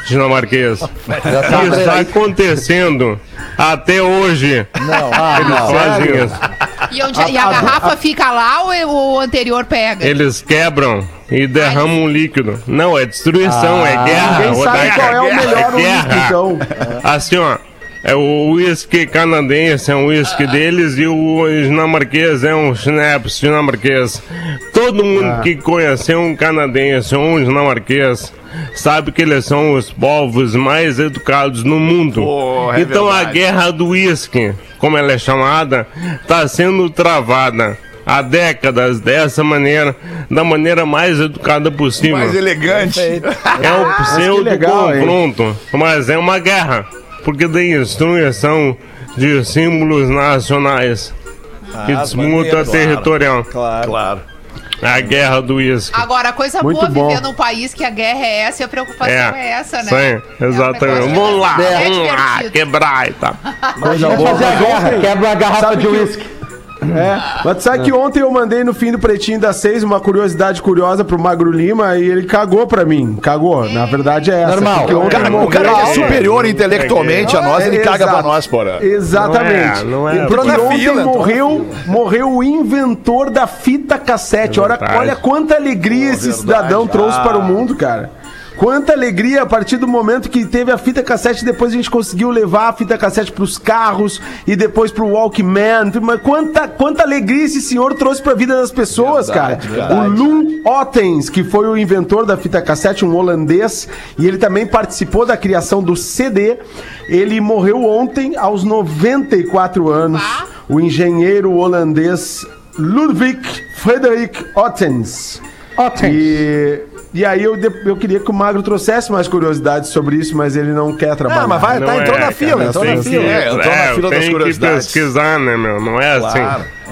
dinamarquês. Isso está acontecendo até hoje. Não, Eles não. fazem isso. *laughs* E, onde- e a garrafa fica lá ou o anterior pega? Eles quebram e derramam um líquido. Não, é destruição, é guerra. Ninguém sabe qual é o melhor uísque, guerra. então. *laughs* Assim, ó. É o uísque canadense, é um uísque deles, e o dinamarquês é um schnapps dinamarquês. Todo mundo que conheceu um canadense ou um dinamarquês sabe que eles são os povos mais educados no mundo. É então a guerra do uísque, como ela é chamada, está sendo travada há décadas dessa maneira, da maneira mais educada possível. Mais elegante. É um pseudo hein? confronto, mas é uma guerra, porque tem destruição de símbolos nacionais e disputa territorial. Claro. Claro. A guerra do uísque. Agora, coisa Muito boa bom. viver num país que a guerra é essa e a preocupação é, essa, né? Sim, exatamente. É um vamos lá, é vamos lá, quebrar e tal. Coisa Vamos boa. fazer a guerra, quebra uma garrafa sabe de que- uísque. É, mas sabe que ontem eu mandei no fim do Pretinho das Seis uma curiosidade curiosa pro Magro Lima e ele cagou pra mim. Cagou. Na verdade é essa. Normal. O cara, o cara é superior intelectualmente a nós, ele É, caga pra nós, porra. Exatamente. Não é, não é. Ontem fila, morreu, morreu o inventor da fita cassete. Olha, Verdade. olha quanta alegria esse verdade. cidadão trouxe Ah. para o mundo, cara. Quanta alegria a partir do momento que teve a fita cassete, depois a gente conseguiu levar a fita cassete para os carros e depois para o Walkman. Mas quanta, quanta alegria esse senhor trouxe para a vida das pessoas, Verdade, cara. verdade. O Lou Ottens, que foi o inventor da fita cassete, um holandês, e ele também participou da criação do CD. Ele morreu ontem aos 94 anos. Bah. O engenheiro holandês Ludwig Frederik Ottens. E, e aí eu, eu queria que o Magro trouxesse mais curiosidades sobre isso, mas ele não quer trabalhar. Ah, mas vai, Não tá, é, entrou na cara, fila, entrou tem na que- fila. É, entrou na fila das tem que curiosidades. pesquisar, né, meu? Não é assim.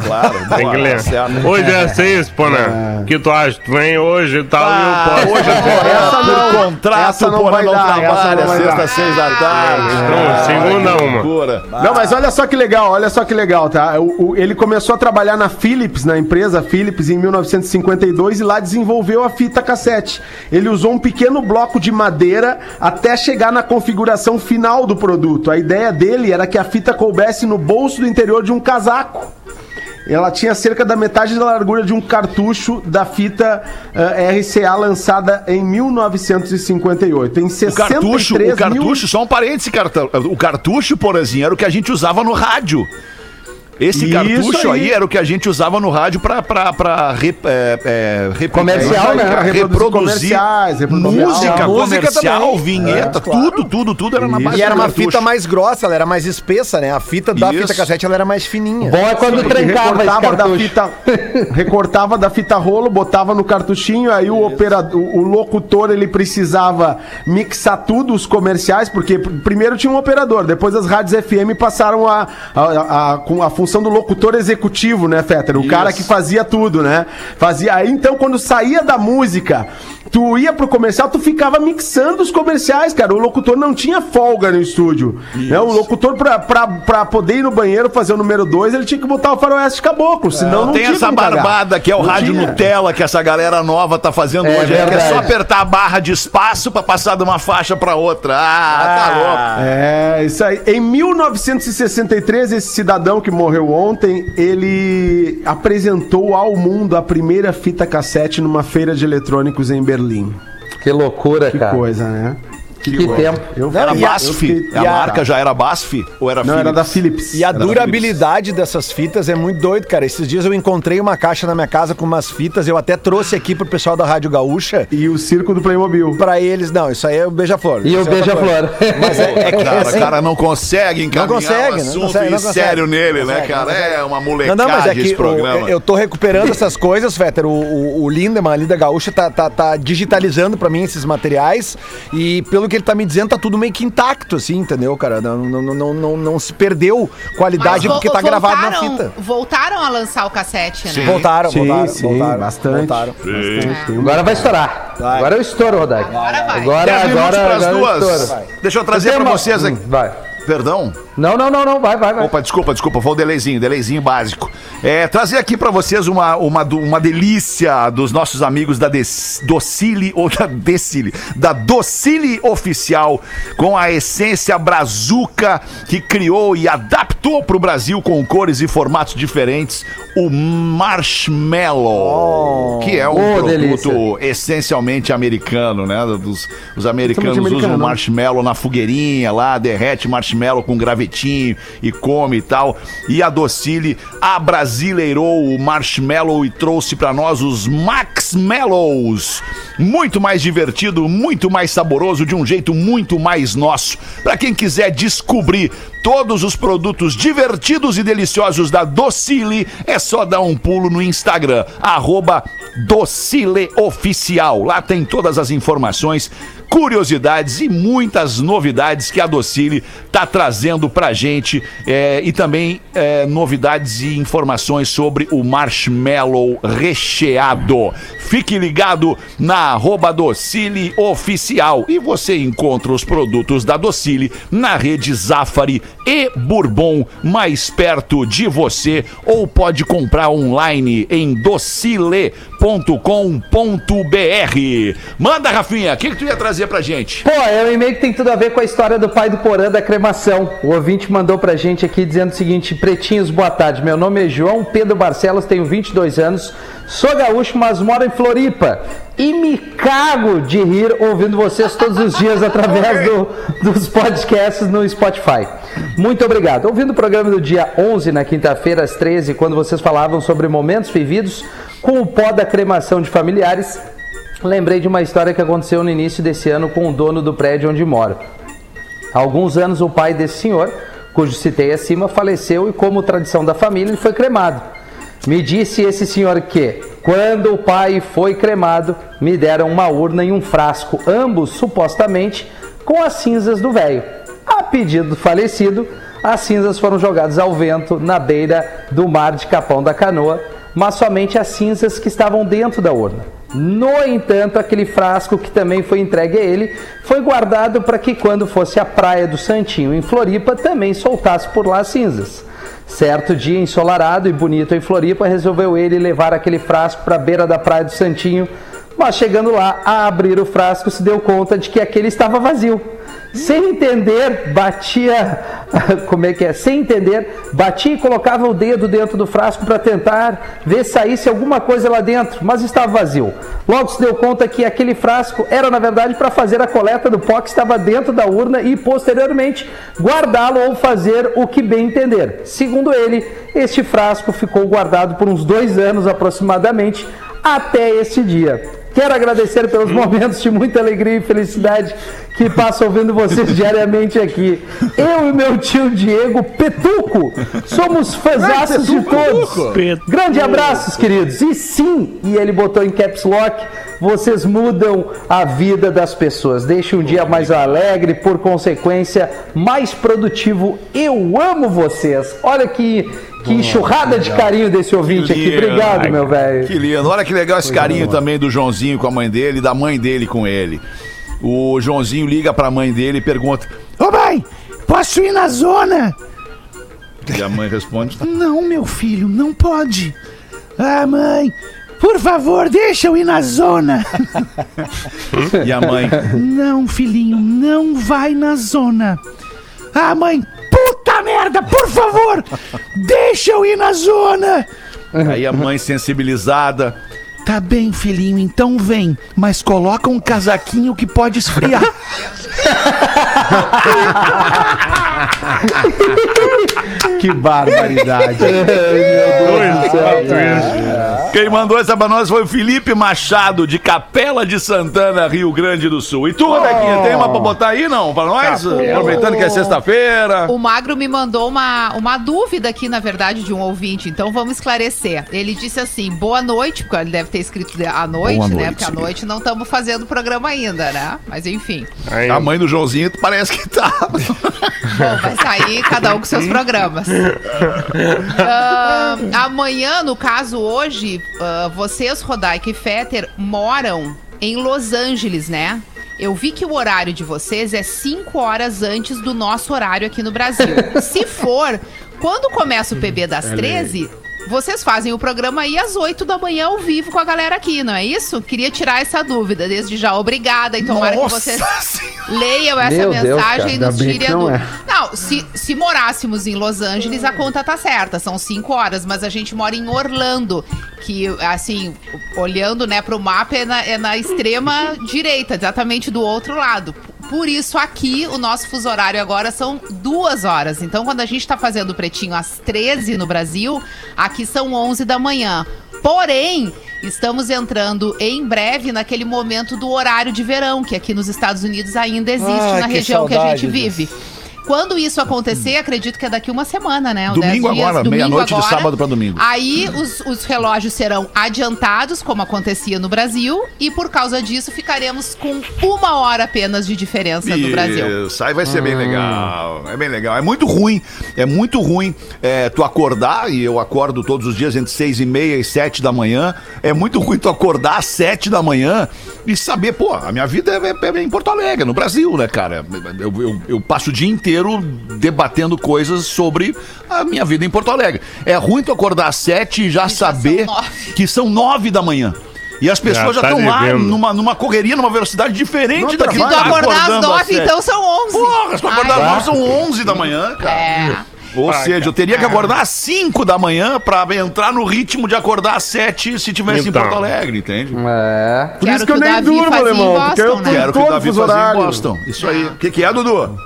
Claro. Tem que Boa, ler. certo. Hoje é seis, pô, né? Que tu acha? Tu vem hoje e tal, Ah, e eu posso. hoje Essa não- por contrato, essa não porra, vai não dar, trabalha, não vai sexta, dar. seis da tarde. Então, Ah, segunda uma. Não, mas olha só que legal, olha só que legal, tá? O- o- ele começou a trabalhar na Philips, na empresa Philips, em 1952 e lá desenvolveu a fita cassete. Ele usou um pequeno bloco de madeira até chegar na configuração final do produto. A ideia dele era que a fita coubesse no bolso do interior de um casaco. Ela tinha cerca da metade da largura de um cartucho da fita eh, RCA lançada em 1958. Em O 63 cartucho, o mil- cartucho, só um parêntese, cartão. O cartucho, porazinho, era o que a gente usava no rádio. Esse Isso cartucho aí. aí. era o que a gente usava no rádio pra, pra, pra re- é, é, reproduzir- Comercial, né? pra reproduzir comerciais, reproduzir- música, A música comercial, também. vinheta, É, claro. tudo, tudo, tudo era na base E era uma cartucho. fita mais grossa, ela era mais espessa, né? A fita da Isso. fita cassete ela era mais fininha. Bom é quando Ele trancava esse recortava da fita, *laughs* recortava da fita rolo, botava no cartuchinho, aí o operador, o locutor ele precisava mixar tudo os comerciais, porque pr- primeiro tinha um operador, depois as rádios FM passaram a, a, a- com- a função do locutor executivo, né, Fetter? O cara que fazia tudo, né? Fazia. Aí então, quando saía da música, tu ia pro comercial, tu ficava mixando os comerciais, cara. O locutor não tinha folga no estúdio. Né? O locutor, pra, pra, pra poder ir no banheiro fazer o número dois, ele tinha que botar o faroeste caboclo. Senão não, tem essa barbada que é o Não rádio tinha. Nutella que essa galera nova tá fazendo É hoje. É, que é só apertar a barra de espaço pra passar de uma faixa pra outra. Ah, tá louco. É, isso aí. Em 1963, esse cidadão que morreu ontem, ele apresentou ao mundo a primeira fita cassete numa feira de eletrônicos em Berlim. Que loucura, Que cara. coisa, né? Que tempo. Eu, Era BASF? fiquei- A marca já era BASF? Ou era Não, era da Philips. E a Era da durabilidade dessas fitas é muito doido, cara. Esses dias eu encontrei uma caixa na minha casa com umas fitas, eu até trouxe aqui pro pessoal da Rádio Gaúcha. E o circo do Playmobil. Pra eles, não, isso aí é o beija-flor. E o é beija-flor. Mas é, é que Cara, assim, o cara não consegue encaminhar consegue, um não assunto consegue, não consegue. sério nele, Não né, consegue, cara? não consegue. É uma Não, molecagem não, mas é que o- programa. eu tô recuperando essas coisas, Fetter. O, o, o Lindemann ali da Gaúcha tá, tá, tá digitalizando pra mim esses materiais e pelo que ele tá me dizendo, tá tudo meio que intacto, assim, entendeu, cara? Não, não, não, não, não, não se perdeu qualidade Mas porque tá gravado na fita. Voltaram a lançar o cassete, né? Voltaram, Sim, voltaram, sim, voltaram. bastante. voltaram. Bastante. Tem um- Agora vai estourar. Vai. Agora eu estouro, Rodak. Agora vai. Agora, 10 minutos agora, agora eu duas. estouro. Deixa eu trazer Tem pra uma- vocês aqui. Vai. Perdão? Não, não, não, não. Vai, vai, vai. Opa, desculpa, desculpa, foi o delayzinho, delayzinho básico. É, trazer aqui pra vocês uma, uma, uma delícia dos nossos amigos da Docile, ou da Decile, da Docile Oficial, com a essência brazuca que criou e adaptou pro Brasil com cores e formatos diferentes, o Marshmallow, que é um Oh, produto delícia. essencialmente americano, né? Dos, os americanos Totalmente usam americano. marshmallow na fogueirinha lá, derrete marshmallow com gravetinho e come e tal. E a Docile abrasileirou o marshmallow e trouxe pra nós os Max Mellows. Muito mais divertido, muito mais saboroso, de um jeito muito mais nosso. Pra quem quiser descobrir todos os produtos divertidos e deliciosos da Docile, é só dar um pulo no Instagram, arroba Docile Oficial. Lá tem todas as informações, curiosidades e muitas novidades que a Docile tá trazendo pra gente é, e também é, novidades e informações sobre o marshmallow recheado. Fique ligado na arroba Docile Oficial e você encontra os produtos da Docile na rede Zafari e Bourbon mais perto de você ou pode comprar online em docile.com.br. Manda, Rafinha, o que, que tu ia trazer pra gente? Pô, é um e-mail que tem tudo a ver com a história do pai do Porã da cremação. O ouvinte mandou pra gente aqui dizendo o seguinte: Pretinhos, boa tarde. Meu nome é João Pedro Barcelos, tenho 22 anos, sou gaúcho, mas moro em Floripa. E me cago de rir ouvindo vocês todos os dias através do- dos podcasts no Spotify. Muito obrigado. Ouvindo o programa do dia 11, na quinta-feira, às 13, quando vocês falavam sobre momentos vividos com o pó da cremação de familiares, Lembrei de uma história que aconteceu no início desse ano com o dono do prédio onde moro. Há alguns anos, o pai desse senhor, cujo citei acima, faleceu e, como tradição da família, ele foi cremado. Me disse esse senhor que, quando o pai foi cremado, me deram uma urna e um frasco, ambos supostamente com as cinzas do velho. A pedido do falecido, as cinzas foram jogadas ao vento na beira do mar de Capão da Canoa, mas somente as cinzas que estavam dentro da urna. No entanto, aquele frasco que também foi entregue a ele foi guardado para que, quando fosse à praia do Santinho, em Floripa, também soltasse por lá as cinzas. Certo dia ensolarado e bonito em Floripa, resolveu ele levar aquele frasco para a beira da praia do Santinho, mas chegando lá a abrir o frasco, se deu conta de que aquele estava vazio. Sem entender, batia. *laughs* Como é que é? Sem entender, batia e colocava o dedo dentro do frasco para tentar ver se saísse alguma coisa lá dentro, mas estava vazio. Logo se deu conta que aquele frasco era, na verdade, para fazer a coleta do pó que estava dentro da urna e, posteriormente, guardá-lo ou fazer o que bem entender. Segundo ele, este frasco ficou guardado por uns dois anos aproximadamente até este dia. Quero agradecer pelos momentos de muita alegria e felicidade que passo ouvindo vocês *laughs* diariamente aqui. Eu e meu tio Diego Petuco somos fãzaços de todos. Grande abraços, queridos. E sim, e ele botou em caps lock, vocês mudam a vida das pessoas. Deixe um dia mais alegre, por consequência, mais produtivo. Eu amo vocês. Olha que Que enxurrada de carinho desse ouvinte aqui. Obrigado, meu velho. Que lindo. Olha que legal esse carinho também do Joãozinho com a mãe dele e da mãe dele com ele. O Joãozinho liga pra mãe dele e pergunta: Ô mãe, posso ir na zona? E a mãe responde: Não, meu filho, não pode. Ah, mãe, por favor, deixa eu ir na zona. *laughs* e a mãe: Não, filhinho, não vai na zona. Ah, mãe, puta merda, por favor, deixa eu ir na zona. Aí a mãe sensibilizada. Tá bem, filhinho, então vem, mas coloca um casaquinho que pode esfriar. *laughs* Que barbaridade. Quem mandou essa pra nós foi o Felipe Machado, de Capela de Santana, Rio Grande do Sul. E tu, Rodequinha, tem uma pra botar aí, não? Pra nós? Aproveitando que é sexta-feira. O Magro me mandou uma, uma dúvida aqui, na verdade, de um ouvinte, então vamos esclarecer. Ele disse assim: boa noite, porque ele deve ter escrito à noite, Boa né? noite. Porque à noite não estamos fazendo programa ainda, né? Mas enfim. Aí, A mãe do Joãozinho parece que tá. *laughs* Bom, vai sair cada um com seus programas. *laughs* Ah, amanhã, no caso hoje, ah, vocês, Rodaica e Fetter, moram em Los Angeles, né? Eu vi que o horário de vocês é 5 horas antes do nosso horário aqui no Brasil. *laughs* Se for, quando começa o PB das 13, vocês fazem o programa aí às 8 da manhã ao vivo com a galera aqui, não é isso? Queria tirar essa dúvida. Desde já, obrigada. E tomara que vocês *laughs* leiam essa Meu Deus, mensagem cara. e nos tirem a não dúvida. é. Não, se, se morássemos em Los Angeles, a conta tá certa, são cinco horas, mas a gente mora em Orlando, que, assim, olhando, né, pro mapa, é na, é na extrema direita, exatamente do outro lado. Por isso, aqui, o nosso fuso horário agora são duas horas. Então, quando a gente tá fazendo o pretinho às 13 no Brasil, aqui são 11 da manhã. Porém, estamos entrando em breve naquele momento do horário de verão, que aqui nos Estados Unidos ainda existe Ah, na região que a saudade gente vive. Quando isso acontecer, acredito que é daqui uma semana, né? Domingo 10 dias, agora, meia-noite de sábado pra domingo. Aí os, os relógios serão adiantados, como acontecia no Brasil, e por causa disso ficaremos com uma hora apenas de diferença no Brasil. Isso, aí vai ser bem legal. É bem legal. É muito ruim, é muito ruim é, tu acordar, e eu acordo todos os dias entre seis e meia e sete da manhã. É muito ruim tu acordar às sete da manhã e saber, pô, a minha vida é, é- é em Porto Alegre, no Brasil, né, cara? Eu, eu- eu passo o dia inteiro debatendo coisas sobre a minha vida em Porto Alegre. É ruim tu acordar às sete e já E já são saber nove. que são nove da manhã. E as pessoas já tá estão lá devendo. numa, numa correria, numa velocidade diferente da que tu tu tá acordar às acordando nove, sete. então são onze. Porra, se tu acordar às nove são 11 da manhã, cara. É. Ou seja, eu teria que acordar às 5 da manhã pra entrar no ritmo de acordar às 7 se tivesse Então. em Porto Alegre, entende? É. Por Quero isso que eu que o nem Davi durmo, alemão. Porque eu Boston, né? Quero que o Davi fazia em. Boston. Isso aí. O que, que é, Dudu?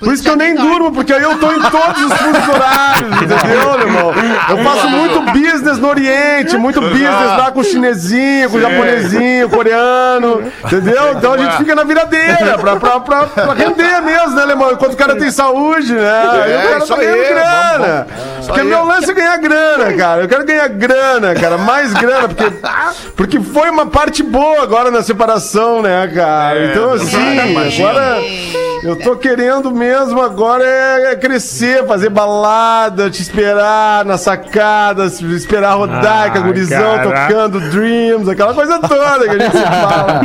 Por isso que eu nem durmo, porque aí eu tô em todos os fusos horários, *laughs* entendeu, meu irmão? Eu faço muito business no Oriente, muito business lá com o chinesinho, com o japonesinho, coreano, entendeu? Então a gente fica na viradeira pra, pra, pra, pra render mesmo, né, alemão? Enquanto o cara tem saúde, né? Aí o cara tá ganhando grana. Porque meu lance é ganhar grana, cara. Eu quero ganhar grana, cara. Mais grana, porque, porque foi uma parte boa agora na separação, né, cara? É, Então, assim, agora. Eu tô querendo mesmo agora é, é crescer, fazer balada, te esperar na sacada, esperar rodar com a Ah, gurizão caraca. tocando Dreams, aquela coisa toda que a gente se fala.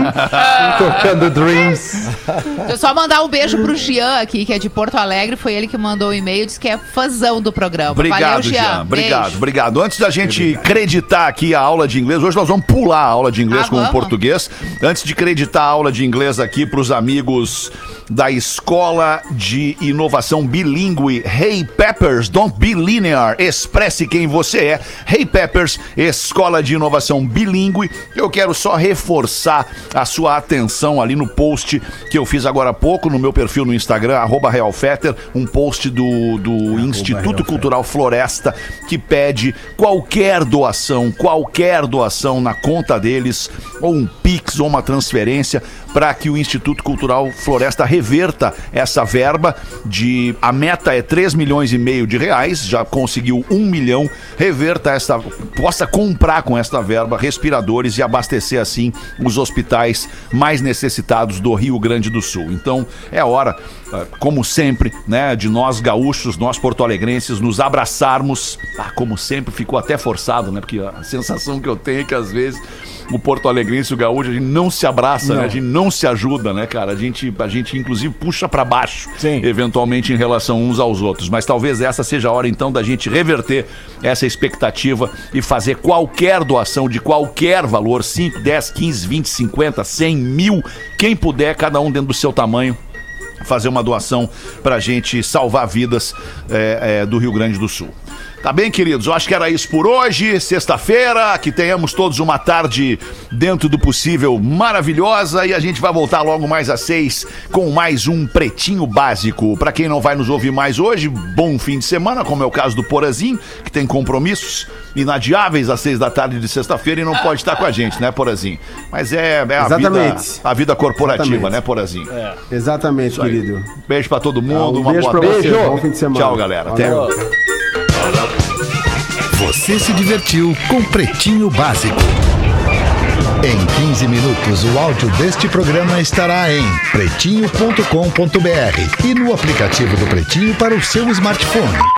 *laughs* Tocando Dreams. Deixa eu só mandar um beijo pro Jean aqui, que é de Porto Alegre. Foi ele que mandou o e-mail, disse que é fãzão do programa. Obrigado, Valeu, Jean. Jean. Obrigado, Beijo. obrigado. Antes da gente acreditar aqui a aula de inglês, hoje nós vamos pular a aula de inglês Ah, com o vamos? português. Antes de acreditar a aula de inglês aqui para os amigos da Escola de Inovação Bilingue Hey Peppers, Don't Be Linear, expresse quem você é. Hey Peppers, Escola de Inovação Bilingue. Eu quero só reforçar a sua atenção ali no post que eu fiz agora há pouco no meu perfil no Instagram, arroba realfetter, um post do, do Instituto Cultural Floresta que pede qualquer doação, qualquer doação na conta deles, ou um Pix ou uma transferência, para que o Instituto Cultural Floresta reverta essa verba de. A meta é 3 milhões e meio de reais, já conseguiu 1 milhão. Reverta essa. Possa comprar com esta verba respiradores e abastecer assim os hospitais mais necessitados do Rio Grande do Sul. Então é hora, ah, como sempre, né, de nós gaúchos, nós porto-alegrenses, nos abraçarmos. Ah, como sempre, ficou até forçado, né? Porque a sensação que eu tenho é que às vezes o porto-alegrense e o gaúcho, a gente não se abraça, né? A gente não se ajuda, né, cara? A gente, a gente inclusive, puxa pra baixo, Sim. eventualmente, em relação uns aos outros. Mas talvez essa seja a hora, então, da gente reverter essa expectativa e fazer qualquer doação de qualquer valor, 5, 10, 15, 20, 50, 100, mil, quem puder, cada um dentro do seu tamanho, fazer uma doação pra gente salvar vidas é, é, do Rio Grande do Sul. Tá bem, queridos? Eu acho que era isso por hoje, sexta-feira, que tenhamos todos uma tarde dentro do possível maravilhosa e a gente vai voltar logo mais às seis com mais um Pretinho Básico. Pra quem não vai nos ouvir mais hoje, bom fim de semana, como é o caso do Porazinho, que tem compromissos inadiáveis às seis da tarde de sexta-feira e não pode estar com a gente, né, Porazinho? Mas é, é a, vida, Exatamente. a vida corporativa, Exatamente. né, Porazinho? Exatamente, aí. querido. Beijo pra todo Ah, mundo, um uma beijo boa pra tarde. Bom fim de semana. Tchau, galera. Até. Você se divertiu com Pretinho Básico. Em 15 minutos, o áudio deste programa estará em pretinho.com.br e no aplicativo do Pretinho para o seu smartphone.